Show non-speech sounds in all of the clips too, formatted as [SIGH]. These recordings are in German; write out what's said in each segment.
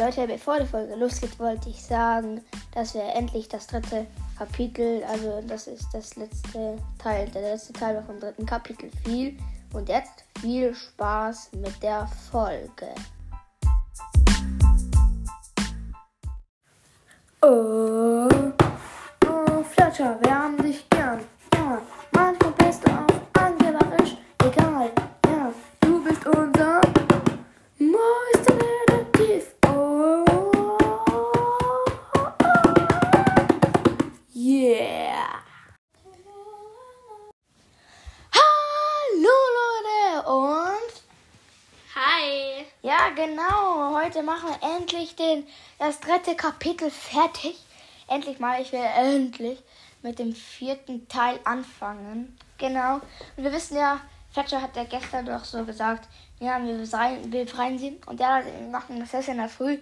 Leute, bevor die Folge losgeht, wollte ich sagen, dass wir endlich das dritte Kapitel, also das ist das letzte Teil, der letzte Teil vom dritten Kapitel viel. Und jetzt viel Spaß mit der Folge. Genau, heute machen wir endlich den, das dritte Kapitel fertig. Endlich mal, ich will endlich mit dem vierten Teil anfangen. Genau. Und wir wissen ja, Fletcher hat ja gestern doch so gesagt, ja, wir befreien, wir befreien sie. Und ja, wir machen das erst in der Früh,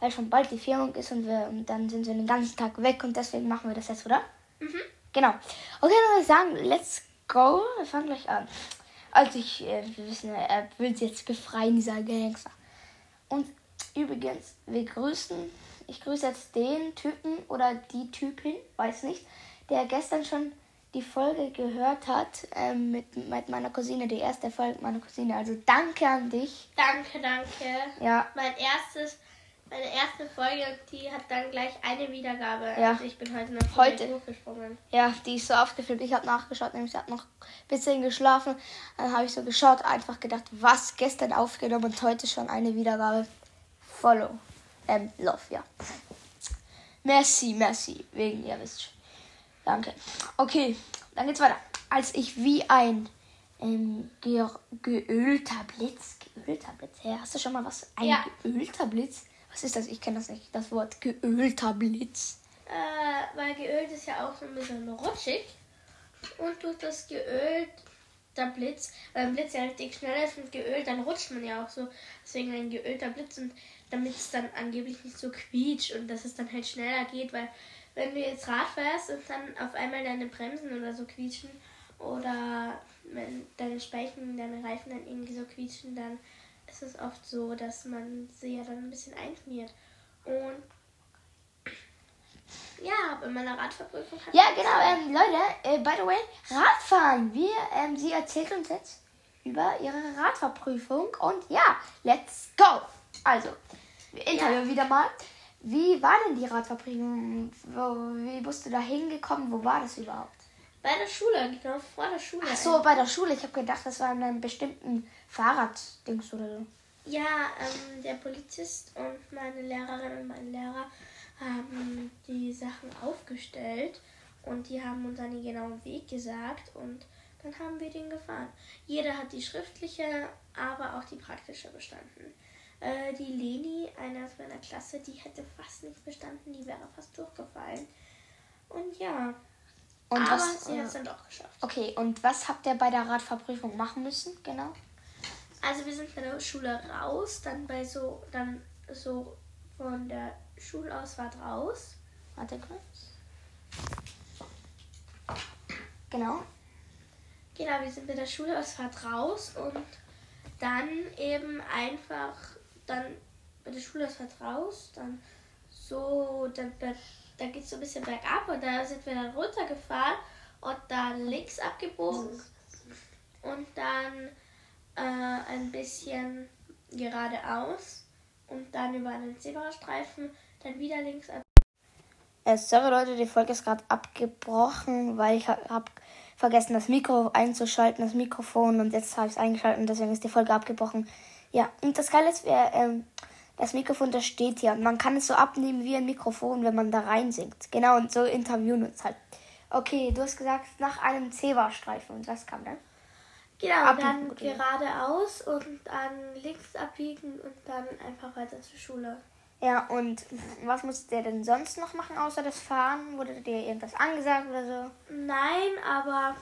weil schon bald die Firmung ist und, wir, und dann sind wir den ganzen Tag weg und deswegen machen wir das jetzt, oder? Mhm. Genau. Okay, dann würde ich sagen, let's go. Wir fangen gleich an. Also ich, äh, wir wissen, ja, er will sie jetzt befreien, dieser Gangster. Und übrigens, wir grüßen, ich grüße jetzt den Typen oder die Typin, weiß nicht, der gestern schon die Folge gehört hat ähm, mit, mit meiner Cousine, die erste Folge meiner Cousine. Also danke an dich. Danke, danke. Ja, Mein erstes, meine erste Folge, die hat dann gleich eine Wiedergabe. Ja. Also ich bin heute noch Heute. hochgesprungen. Ja, die ist so aufgefilmt. Ich habe nachgeschaut, nämlich ich habe noch ein bisschen geschlafen. Dann habe ich so geschaut, einfach gedacht, was gestern aufgenommen und heute schon eine Wiedergabe. Follow. Ähm, Love, ja. Merci, merci. Wegen, ihr wisst schon. Danke. Okay, dann geht's weiter. Als ich wie ein ähm, ge geölter Blitz. Geölter Blitz. Hä, hast du schon mal was? Ein Ja. geölter Blitz? Was ist das? Ich kenne das nicht. Das Wort geölter Blitz. Äh, weil geölt ist ja auch so ein bisschen rutschig. Und durch das geölt, der Blitz, weil ein Blitz ja richtig schnell ist und geölt, dann rutscht man ja auch so. Deswegen ein geölter Blitz und damit es dann angeblich nicht so quietscht und dass es dann halt schneller geht, weil wenn du jetzt Rad fährst und dann auf einmal deine Bremsen oder so quietschen oder wenn deine Speichen, deine Reifen dann irgendwie so quietschen, dann ist es oft so, dass man sie ja dann ein bisschen einschmiert. Und [CLEARS THROAT] ja, bei meiner Radverprüfung hat Ja, genau, ähm, Leute, äh, by the way, Radfahren. Wir, ähm, sie erzählt uns jetzt über ihre Radfahrprüfung und ja, let's go. Also, wir interviewen wieder mal. Wie war denn die Radfahrprüfung? Wo, wie bist du da hingekommen? Wo war das überhaupt? bei der Schule, genau vor der Schule. Ach so, bei der Schule. Ich habe gedacht, das war in einem bestimmten Fahrraddings oder so. Ja, ähm, der Polizist und meine Lehrerin und mein Lehrer haben die Sachen aufgestellt und die haben uns dann den genauen Weg gesagt und dann haben wir den gefahren. Jeder hat die schriftliche, aber auch die praktische bestanden. Äh, die Leni, eine aus meiner Klasse, die hätte fast nicht bestanden, die wäre fast durchgefallen. Und ja, Und aber was, sie äh, hat es dann doch geschafft. okay, und was habt ihr bei der Radfahrprüfung machen müssen? Genau. Also wir sind bei der Schule raus, dann bei so, dann so von der Schulausfahrt raus. Warte kurz. Genau. Genau, wir sind bei der Schulausfahrt raus und dann eben einfach dann bei der Schulausfahrt raus, dann so, dann, dann, geht es so ein bisschen bergab und da sind wir dann runtergefahren und dann links abgebogen und dann äh, ein bisschen geradeaus und dann über einen Zebrastreifen, dann wieder links ab. Äh, sorry Leute, die Folge ist gerade abgebrochen, weil ich habe hab vergessen, das Mikro einzuschalten, das Mikrofon und jetzt habe ich es eingeschaltet und deswegen ist die Folge abgebrochen. Ja, und das Geile ist, wir, ähm, das Mikrofon, das steht hier und man kann es so abnehmen wie ein Mikrofon, wenn man da rein singt. Genau, und so interviewen uns halt. Okay, du hast gesagt, nach einem Zebrastreifen und was kam dann? Genau, Abbiegen, dann ja. geradeaus und dann links abbiegen und dann einfach weiter zur Schule. Ja, und was musstet ihr denn sonst noch machen, außer das Fahren? Wurde dir irgendwas angesagt oder so? Nein, aber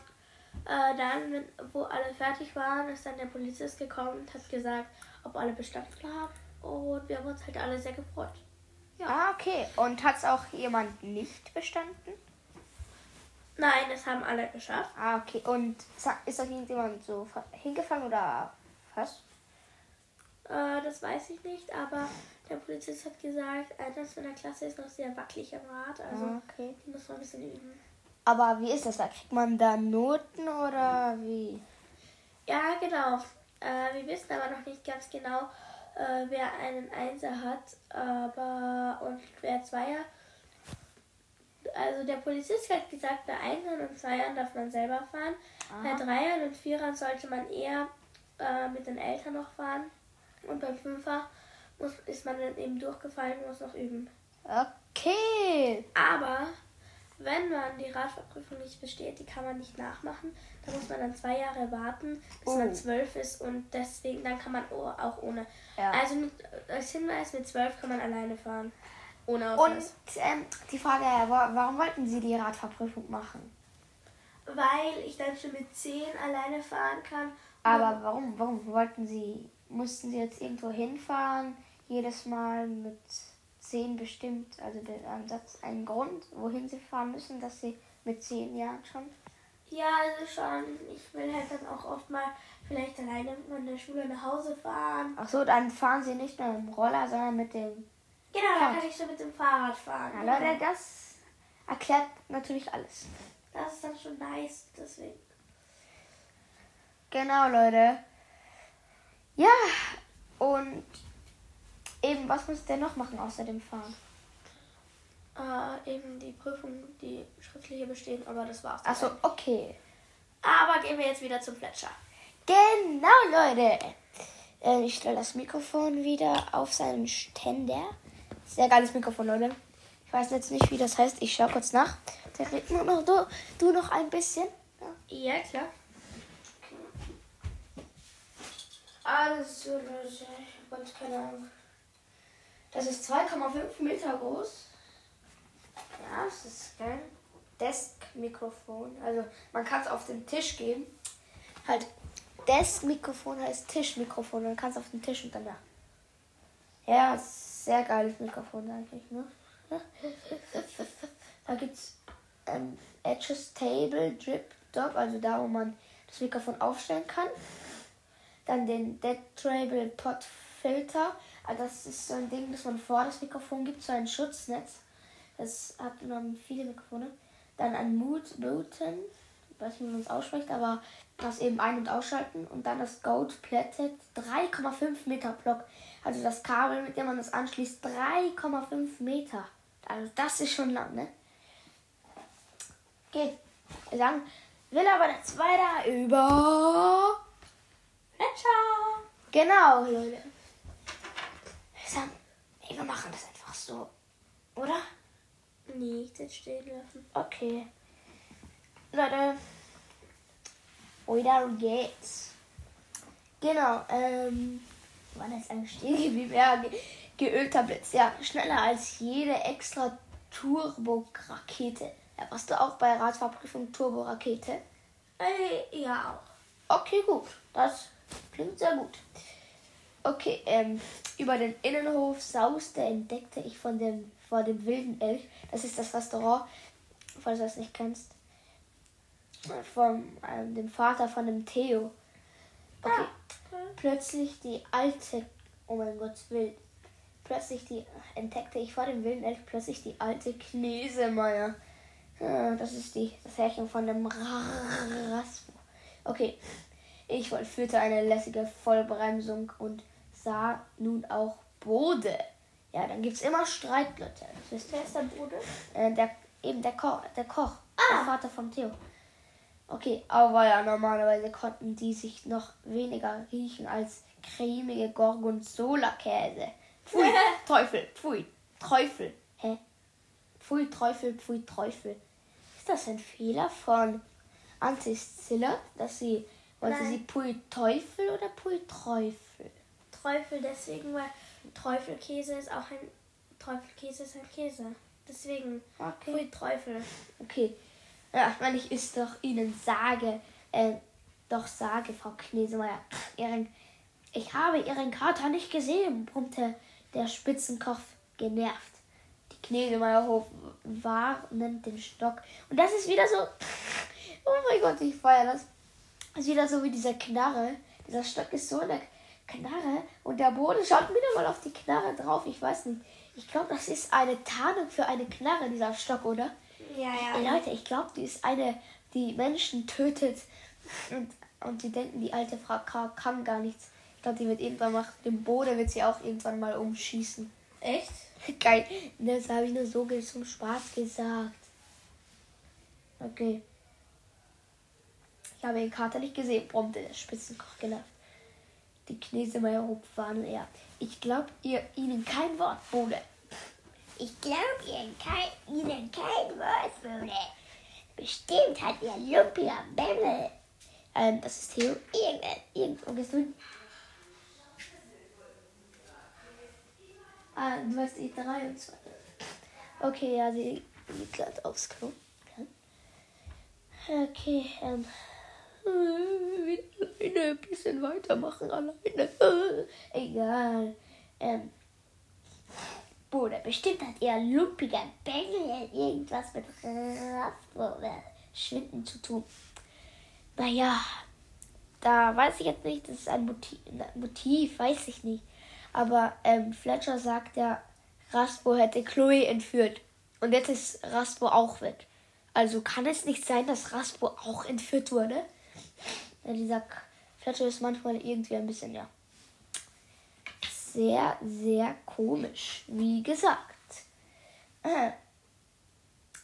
äh, dann, wenn, wo alle fertig waren, ist dann der Polizist gekommen und hat gesagt, ob alle bestanden haben. Und wir haben uns halt alle sehr gefreut. Ah, okay. Und hat es auch jemand nicht bestanden? Nein, das haben alle geschafft. Ah, okay. Und ist da irgendjemand so hingefallen oder was? Äh, das weiß ich nicht, aber Der Polizist hat gesagt, einer von der Klasse ist noch sehr wackelig am Rad. Also Ah, okay. die muss man ein bisschen üben. Aber wie ist das? Da kriegt man da Noten oder wie? Ja, genau. Äh, wir wissen aber noch nicht ganz genau, äh, wer einen Einser hat, aber und wer Zweier. Also der Polizist hat gesagt, bei Einern und Zweiern darf man selber fahren. Bei Dreiern und Vierern sollte man eher äh, mit den Eltern noch fahren. Und beim Fünfer muss, ist man dann eben durchgefallen und muss noch üben. Okay. Aber wenn man die Radfahrprüfung nicht besteht, die kann man nicht nachmachen. Da muss man dann zwei Jahre warten, bis Oh. man zwölf ist und deswegen dann kann man auch ohne. Ja. Also mit, als Hinweis mit zwölf kann man alleine fahren. Ohne Und Ausweis. ähm, die Frage, wa- warum wollten Sie die Radfahrprüfung machen? Weil ich dann schon mit zehn alleine fahren kann. Aber warum, warum wollten Sie, mussten Sie jetzt irgendwo hinfahren, jedes Mal mit zehn bestimmt, also der Ansatz, einen Grund, wohin Sie fahren müssen, dass Sie mit zehn Jahren schon? Ja, also schon. Ich will halt dann auch oft mal vielleicht alleine von der Schule nach Hause fahren. Ach so, dann fahren Sie nicht nur mit dem Roller, sondern mit dem... Genau, dann kann ich schon mit dem Fahrrad fahren. Ja, Leute, das erklärt natürlich alles. Das ist dann schon nice, deswegen. Genau, Leute. Ja, und eben, was muss der noch machen außer dem Fahren? Äh, eben die Prüfung, die schriftliche bestehen, aber das war's. Achso, okay. Aber gehen wir jetzt wieder zum Fletcher. Genau, Leute. Äh, ich stelle das Mikrofon wieder auf seinen Ständer. Sehr geiles Mikrofon, Leute. Ich weiß jetzt nicht, wie das heißt. Ich schaue kurz nach. Der redet nur noch, du, du noch ein bisschen. Ja. Ja, klar. Also, Leute, ich habe keine Ahnung. Das ist 2,5 Meter groß. Ja, das ist geil. Desk-Mikrofon. Also, man kann es auf den Tisch geben. Halt, Desk-Mikrofon heißt Tischmikrofon. Man kann es auf den Tisch und dann da. Ja, sehr geiles Mikrofon eigentlich, ne? [LAUGHS] Da gibt's ähm, Adjustable Drip Top, also da, wo man das Mikrofon aufstellen kann. Dann den Detrable Pot Filter. Also das ist so ein Ding, das man vor das Mikrofon gibt, so ein Schutznetz. Das hat man viele Mikrofone. Dann ein Mute Button, ich weiß nicht, wie man es ausspricht, aber das eben ein- und ausschalten. Und dann das Gold Plated 3,5 Meter Block. Also das Kabel, mit dem man das anschließt, 3,5 Meter. Also das ist schon lang, ne? Wir sagen, will aber jetzt weiter über Fletcher! Genau, Leute. Wir sagen, nee, wir machen das einfach so. Oder? Nicht jetzt stehen lassen. Okay. Leute. Weiter geht's. Genau, ähm. Wann ist? Ja, [LAUGHS] ge geölter Blitz. Ja, schneller als jede extra Turbo-Rakete. Ja, warst du auch bei Radfahrprüfung Turbo-Rakete? Äh, ja, auch. Okay, gut. Das klingt sehr gut. Okay, ähm, über den Innenhof sauste entdeckte ich von dem, vor dem wilden Elch, das ist das Restaurant, falls du das nicht kennst, von ähm, dem Vater von dem Theo. Okay, plötzlich die alte, oh mein Gott, wild. Plötzlich die, entdeckte ich vor dem wilden Elch plötzlich die alte Knesemeier. Ja, das ist die, das Härchen von dem Raspo. Okay, ich vollführte eine lässige Vollbremsung und sah nun auch Bode. Ja, dann gibt's immer Streit, Leute. Wisst ihr. Ist der Bruder? Äh, der, eben der Koch, der Koch, der Vater von Theo. Okay, aber ja, normalerweise konnten die sich noch weniger riechen als cremige Gorgonzola-Käse. Pfui, [LAUGHS] Teufel, pfui, Teufel. Hä? Pfui, Teufel, pfui, Teufel. Ist das ein Fehler von Antiscilla, dass sie, wollte Nein. sie Pui Teufel oder Pui Teufel? Teufel deswegen, weil Teufelkäse ist auch ein Teufelkäse ist ein Käse. Deswegen Okay. Pfui Teufel. Okay. Ja, meine, ich ist doch Ihnen sage, äh, doch sage, Frau Knesemeier, Ihren, ich habe Ihren Kater nicht gesehen, brummte der Spitzenkoch genervt. Die Knesemeier hob warnend den Stock. Und das ist wieder so, [LAUGHS] oh mein Gott, ich feiere das. Das ist wieder so wie dieser Knarre. Dieser Stock ist so eine Knarre und der Boden schaut wieder mal auf die Knarre drauf. Ich weiß nicht. Ich glaube, das ist eine Tarnung für eine Knarre, dieser Stock, oder? Ja, ja. Ey, Leute, ich glaube, die ist eine, die Menschen tötet. Und, und die denken, die alte Frau kann gar nichts. Ich glaube, die wird irgendwann mal, den Boden wird sie auch irgendwann mal umschießen. Echt? [LAUGHS] Geil. Das habe ich nur so zum Spaß gesagt. Okay. Ich habe den Kater nicht gesehen, brummte der Spitzenkoch genervt. Die Knesemeier hob Fahnen er. Ich glaube ihr ihnen kein Wort, Bode. Ich glaube kein, Ihnen kein Wort, Bruder. Bestimmt hat Ihr lumpiger Bämmel Ähm, das ist Theo. irgend, Wo gehst du hin? Ah, du hast die 3 und 2. Okay, ja, sie geht gerade aufs Klo. Okay, ähm. äh, alleine, ein bisschen weitermachen, alleine. Egal. Ähm. Bruder. Bestimmt hat Ihr lumpiger Bämmel irgendwas mit oder Schwinden zu tun. Naja, da weiß ich jetzt nicht, das ist ein Motiv, Motiv weiß ich nicht. Aber ähm, Fletcher sagt ja, Raspo hätte Chloe entführt. Und jetzt ist Raspo auch weg. Also kann es nicht sein, dass Raspo auch entführt wurde? Ja, dieser Fletcher ist manchmal irgendwie ein bisschen, ja. Sehr, sehr komisch. Wie gesagt. Äh,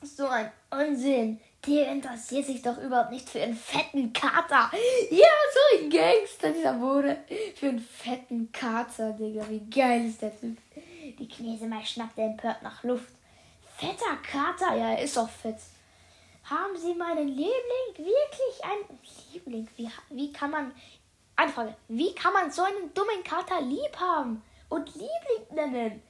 so ein Unsinn. Der interessiert sich doch überhaupt nicht für einen fetten Kater. Ja, so ein Gangster, dieser Bude. Für einen fetten Kater, Digga. Wie geil ist der Typ. Die Knesemeier schnappte empört nach Luft. Fetter Kater? Ja, er ist auch fett. Haben Sie meinen Liebling wirklich ein Liebling? Wie, wie kann man. Eine Frage. Wie kann man so einen dummen Kater lieb haben und Liebling nennen?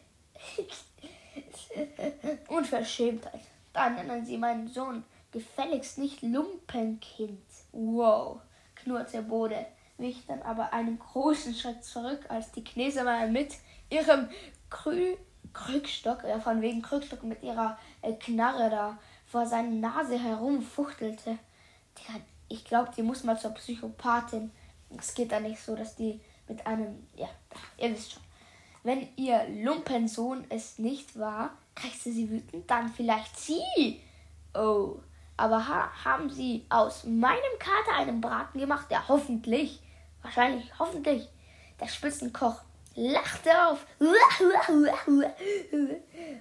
[LAUGHS] Unverschämtheit. Da nennen Sie meinen Sohn gefälligst nicht Lumpenkind. Wow, knurrt der Bode, wich dann aber einen großen Schritt zurück, als die Knesemeier mit ihrem Krü Krückstock, ja von wegen Krückstock mit ihrer äh, Knarre da vor seiner Nase herumfuchtelte. Digga, ich glaube, die muss mal zur Psychopathin. Es geht da nicht so, dass die mit einem, ja, ihr wisst schon. Wenn ihr Lumpensohn es nicht war, krächzte sie wütend, dann vielleicht sie. Oh, aber ha haben sie aus meinem Kater einen Braten gemacht? Ja, hoffentlich. Wahrscheinlich, hoffentlich. Der Spitzenkoch lachte auf. [LAUGHS]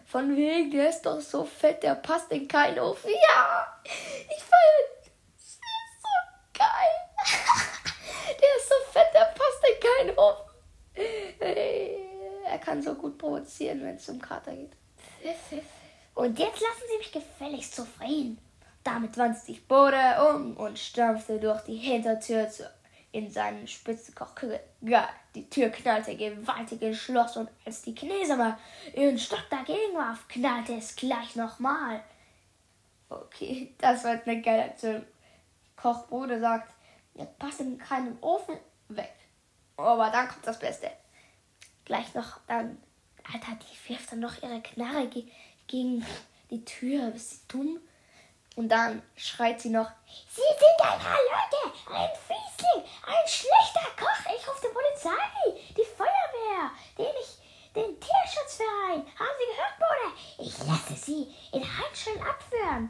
Von wegen, der ist doch so fett, der passt in keinen Ofen. Ja, ich feiere. Das ist so geil. Fett, der passt in keinen Ofen. Er kann so gut provozieren, wenn es um Kater geht. Und jetzt lassen Sie mich gefälligst zufrieden. Damit wandte sich Bode um und stampfte durch die Hintertür zu, in seinen Spitzenkochküche. Geil, die Tür knallte gewaltig ins Schloss und als die Knesemer ihren Stock dagegen warf, knallte es gleich nochmal. Okay, das war eine geile Aktion. Koch Bode sagt, ihr passt in keinen Ofen weg. Aber dann kommt das Beste. Gleich noch, dann, Alter, die wirft dann noch ihre Knarre ge gegen die Tür. Bist du dumm? Und dann schreit sie noch, Sie sind ein Halunke, ein Fiesling, ein schlechter Koch. Ich rufe die Polizei, die Feuerwehr, den ich, den Tierschutzverein. Haben Sie gehört, Bruder? Ich lasse Sie in Handschellen abführen.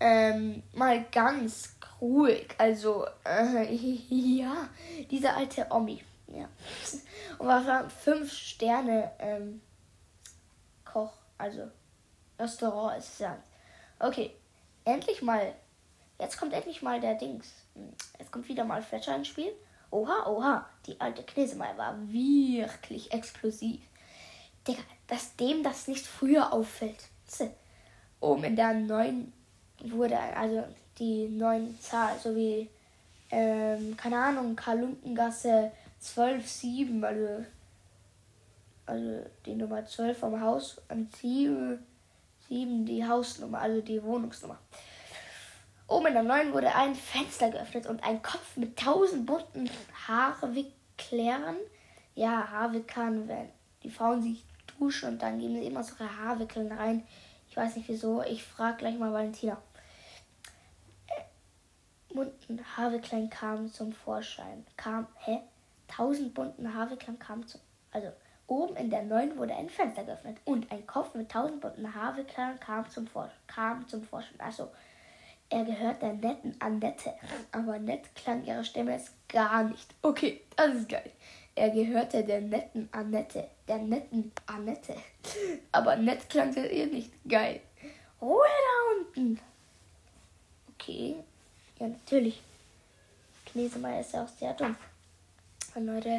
ähm, mal ganz ruhig. Also, äh, [LAUGHS] ja, diese alte Omi. Ja. Und was war fünf Sterne ähm, Koch, also Restaurant ist es ja. Okay, endlich mal. Jetzt kommt endlich mal der Dings. Jetzt kommt wieder mal Fletcher ins Spiel. Oha, oha, die alte Knesemeier war wirklich explosiv. Digga, dass dem das nicht früher auffällt. Oben in der neuen wurde, also die neuen Zahl, so wie, ähm, keine Ahnung, Karlunkengasse 12-7, also, also die Nummer 12 vom Haus und 7, 7 die Hausnummer, also die Wohnungsnummer. Oben in der neuen wurde ein Fenster geöffnet und ein Kopf mit tausend bunten Haarwicklern. Ja, Haarwicklern, wenn die Frauen sich duschen und dann geben sie immer so ihre Haarwickeln rein. Ich weiß nicht wieso. Ich frage gleich mal Valentina. Bunten Haarwicklern kamen zum Vorschein. Kam, hä? tausend bunten Haarwicklern kam zum. Also oben in der neuen wurde ein Fenster geöffnet und ein Kopf mit tausend bunten Haarwicklern kam zum, Vor kam zum Vorschein. Also er gehört der netten Annette. [LAUGHS] Aber nett klang ihre Stimme jetzt gar nicht. Okay, das ist geil. Er gehörte der netten Annette. Der netten Annette. [LAUGHS] Aber nett klang das ihr nicht. Geil. Ruhe da unten. Okay. Ja, natürlich. Knesemeier ist ja auch sehr dumm. Und Leute,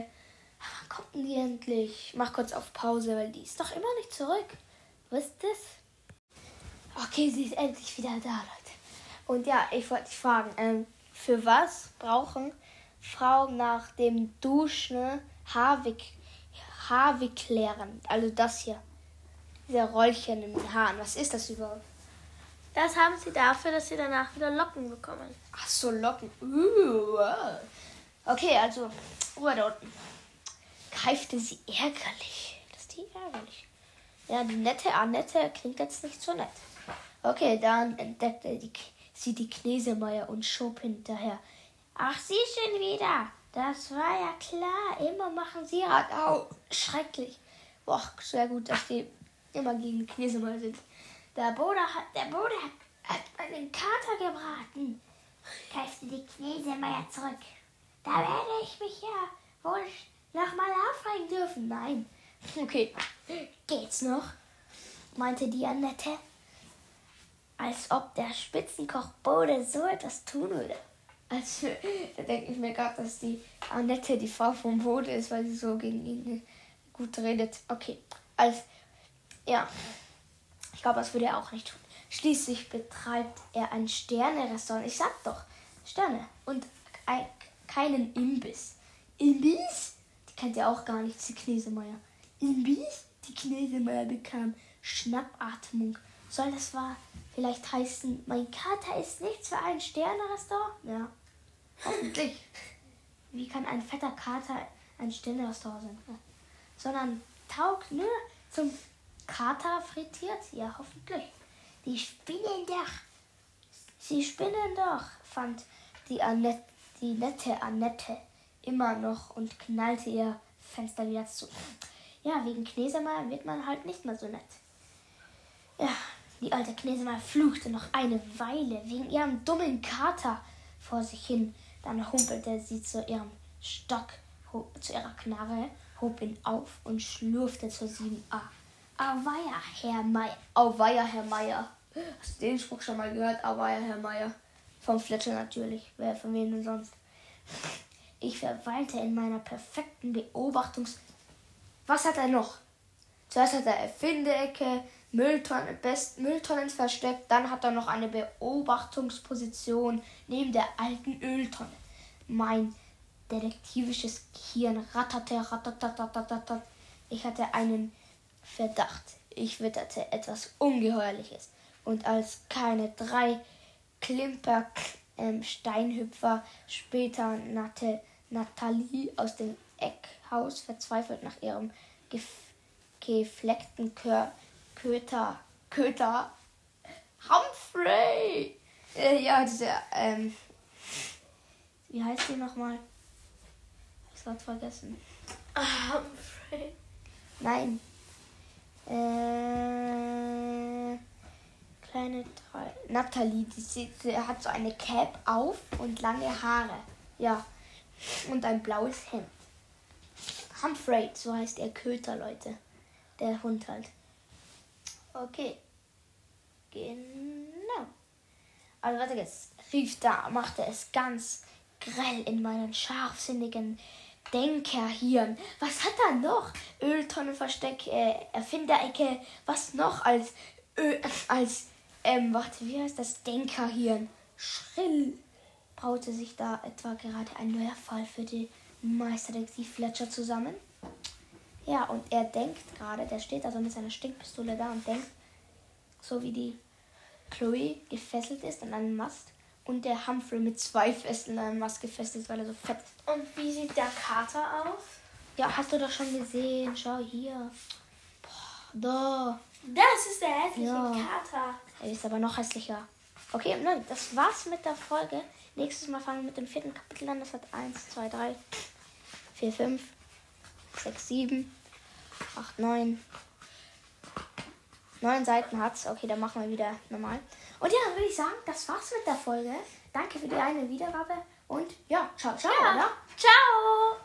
wann kommt denn die endlich? Ich mach kurz auf Pause, weil die ist doch immer nicht zurück. Wisst ihr's? Okay, sie ist endlich wieder da, Leute. Und ja, ich wollte dich fragen, ähm, für was brauchen Frauen nach dem Duschen Haarwick, Haarwicklären? Also das hier. Dieser Rollchen in den Haaren. Was ist das überhaupt? Das haben sie dafür, dass sie danach wieder Locken bekommen. Ach so, Locken. Uh. Okay, also, Ruhe da unten. Keifte sie ärgerlich. Das ist die ärgerlich. Ja, die nette Annette klingt jetzt nicht so nett. Okay, dann entdeckte sie die Knesemeier und schob hinterher. Ach, sie schon wieder. Das war ja klar. Immer machen sie halt au. Schrecklich. Boah, sehr gut, dass die immer gegen Knesemeier sind. Der Bruder hat, der Bruder hat, hat einen Kater gebraten. Keifte die Knesemeier zurück. Da werde ich mich ja wohl nochmal aufregen dürfen. Nein. Okay. Geht's noch? meinte die Annette. Als ob der Spitzenkoch Bode so etwas tun würde. Also, da denke ich mir gerade, dass die Annette die Frau vom Bode ist, weil sie so gegen ihn gut redet. Okay. Als, ja. Ich glaube, das würde er auch nicht tun. Schließlich betreibt er ein Sterne-Restaurant. Ich sag doch, Sterne. Und ein, keinen Imbiss. Imbiss? Die kennt ja auch gar nicht, die Knesemeier. Imbiss? Die Knesemeier bekam Schnappatmung. Soll das wahr vielleicht heißen, mein Kater ist nichts für ein Sterne-Restaurant? Ja, hoffentlich. [LAUGHS] Wie kann ein fetter Kater ein Sterne-Restaurant sein? Ja. Sondern taugt nur zum Kater frittiert? Ja, hoffentlich. Die spinnen doch. Sie spinnen doch, fand die, Annette, die nette Annette immer noch und knallte ihr Fenster wieder zu. Ja, wegen Knesemeier wird man halt nicht mehr so nett. Ja, die alte Knesemeier fluchte noch eine Weile wegen ihrem dummen Kater vor sich hin. Dann humpelte sie zu ihrem Stock, zu ihrer Knarre, hob ihn auf und schlurfte zur 7a. Auweia, Herr Meier. Auweia, Herr Meier. Hast du den Spruch schon mal gehört? Auweia, Herr Meier. Vom Fletcher natürlich. Wer von wem denn sonst? Ich verweilte in meiner perfekten Beobachtungs... Was hat er noch? Zuerst hat er Erfinderecke, Mülltonnen, Best Mülltonnen versteckt, dann hat er noch eine Beobachtungsposition neben der alten Öltonne. Mein detektivisches Gehirn ratterte, ratterte, Ich hatte einen Verdacht. Ich witterte etwas Ungeheuerliches. Und als keine drei Klimper ähm, Steinhüpfer später nannte Nathalie aus dem Eckhaus verzweifelt nach ihrem gef gefleckten Kör Köter, Köter, Humphrey. Äh, ja, diese, ähm, wie heißt die nochmal? Ich hab's gerade vergessen. Humphrey. Nein. Äh, kleine drei. Natalie, die, sieht, die hat so eine Cap auf und lange Haare. Ja. Und ein blaues Hemd. Humphrey, so heißt der Köter, Leute. Der Hund halt. Okay. Genau. Also warte jetzt. Rief da, machte es ganz grell in meinen scharfsinnigen Denkerhirn. Was hat er noch? Öltonnenversteck, äh, Erfinderecke. Was noch als Ö [LAUGHS] als ähm, warte, wie heißt das? Denkerhirn. Schrill. Braute sich da etwa gerade ein neuer Fall für die Meisterdetektiv Fletcher zusammen? Ja, und er denkt gerade, der steht also mit seiner Stinkpistole da und denkt, so wie die Chloe gefesselt ist an einem Mast und der Humphrey mit zwei Fesseln an einem Mast gefesselt ist, weil er so fett ist. Und wie sieht der Kater aus? Ja, hast du doch schon gesehen. Schau hier. Boah, da. Das ist der hässliche Ja. Kater. Er ist aber noch hässlicher. Okay, nein, das war's mit der Folge. Nächstes Mal fangen wir mit dem vierten Kapitel an. Das hat eins, zwei, drei, 4, 5, 6, 7, 8, 9. 9 Seiten hat's. Okay, dann machen wir wieder normal. Und ja, dann würde ich sagen, das war's mit der Folge. Danke für die eine Wiedergabe. Und ja, ciao, ciao, Ja. oder? Ciao!